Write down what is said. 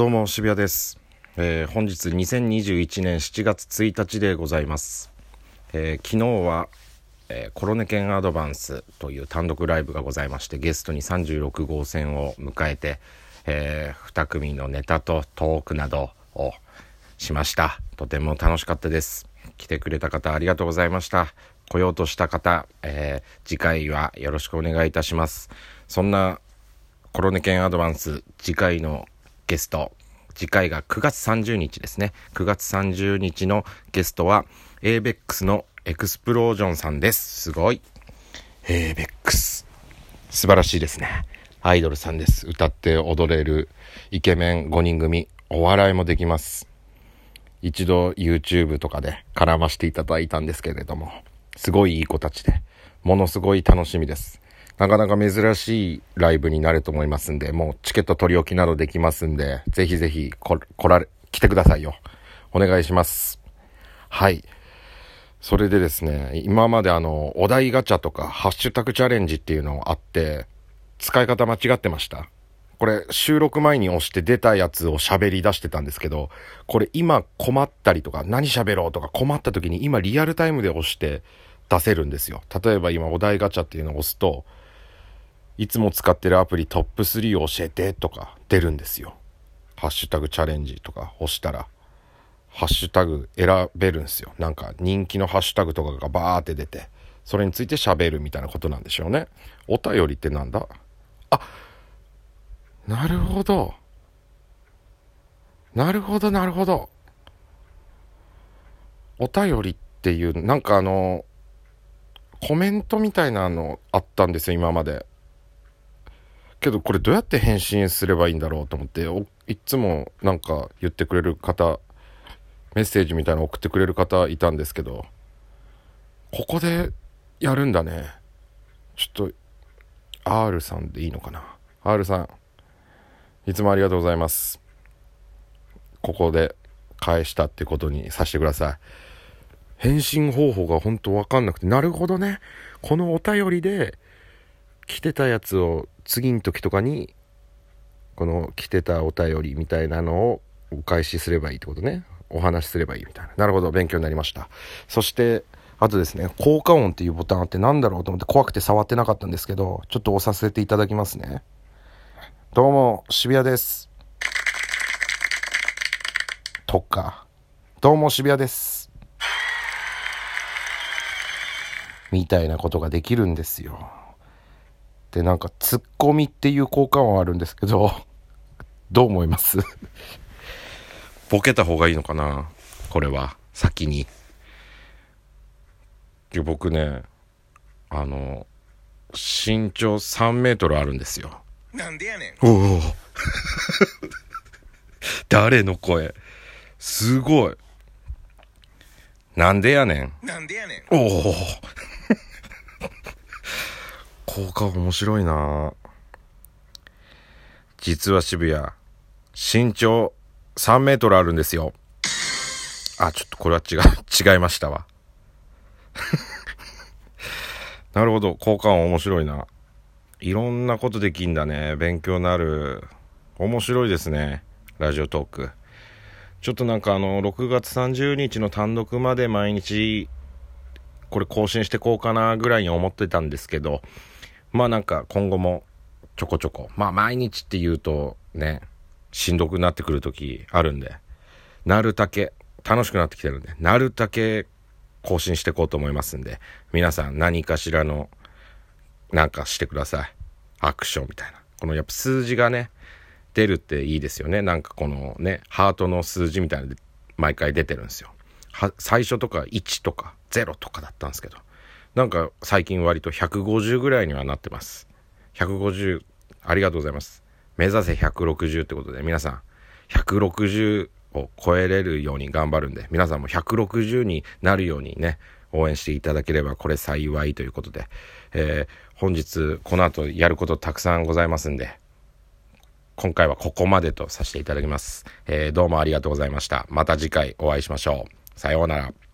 どうも渋谷です、えー、本日2021年7月1日でございます、えー、昨日は、えー、コロネ犬アドバンスという単独ライブがございましてゲストに36号線を迎えて、え2組のネタとトークなどをしました。とても楽しかったです。来てくれた方ありがとうございました。来ようとした方、え次回はよろしくお願いいたします。そんなコロネ犬アドバンス次回のゲスト次回が9月30日ですね。9月30日のゲストは ABEX のエクスプロージョンさんです。すごい。ABEX 素晴らしいですね。アイドルさんです。歌って踊れるイケメン5人組。お笑いもできます。一度 YouTube とかで絡ましていただいたんですけれどもすごいいい子たちでものすごい楽しみです。なかなか珍しいライブになると思いますんで、もうチケット取り置きなどできますんで、ぜひぜひ来られ、来てくださいよ。お願いします。はい。それでですね、今まであの、お題ガチャとか、ハッシュタグチャレンジっていうのがあって、使い方間違ってました。これ、収録前に押して出たやつを喋り出してたんですけど、これ今困ったりとか、何喋ろうとか困った時に今リアルタイムで押して出せるんですよ。例えば今お題ガチャっていうのを押すと、いつも使ってるアプリトップ3を教えてとか出るんですよ。ハッシュタグチャレンジとか押したら、ハッシュタグ選べるんですよ。なんか人気のハッシュタグとかがバーって出て、それについて喋るみたいなことなんでしょうね。お便りってなんだ？あ、なるほど。なるほど、なるほど。お便りっていう、なんかあの、コメントみたいなのあったんですよ、今まで。けどこれどうやって返信すればいいんだろうと思っていつもなんか言ってくれる方メッセージみたいなの送ってくれる方いたんですけどここでやるんだね。ちょっと R さんでいいのかな？R さんいつもありがとうございます。ここで返したってことにさせてください。返信方法が本当わかんなくてなるほどね。このお便りで来てたやつを次の時とかにこの来てたお便りみたいなのをお返しすればいいってことね。お話しすればいいみたいな。なるほど勉強になりました。そしてあとですね効果音っていうボタンあって何だろうと思って怖くて触ってなかったんですけどちょっと押させていただきますね。どうも渋谷です。とか。どうも渋谷です。みたいなことができるんですよ。でなんかツッコミっていう効果音あるんですけど どう思います？ボケた方がいいのかな？これは。先に。僕ねあの身長3メートルあるんですよ。なんでやねん。おお 誰の声？すごい。なんでやねん。なんでやねん。おお効果面白いな実は渋谷、身長3メートルあるんですよ。あ、ちょっとこれは違う、違いましたわ。なるほど、効果音面白いな。いろんなことできんだね。勉強になる。面白いですね。ラジオトーク。ちょっとなんかあの、6月30日の単独まで毎日、これ更新してこうかなぐらいに思ってたんですけど、まあなんか今後もちょこちょこ、まあ毎日って言うとね、しんどくなってくる時あるんで、なるだけ、楽しくなってきてるんで、なるだけ更新していこうと思いますんで、皆さん何かしらの、なんかしてください。アクションみたいな。このやっぱ数字がね、出るっていいですよね。なんかこのね、ハートの数字みたいなので毎回出てるんですよ。最初とか1とか0とかだったんですけど、なんか最近割と150ぐらいにはなってます。150、ありがとうございます。目指せ160ってことで、皆さん、160を超えれるように頑張るんで、皆さんも160になるようにね、応援していただければこれ幸いということで、えー、本日この後やることたくさんございますんで、今回はここまでとさせていただきます。えー、どうもありがとうございました。また次回お会いしましょう。さようなら。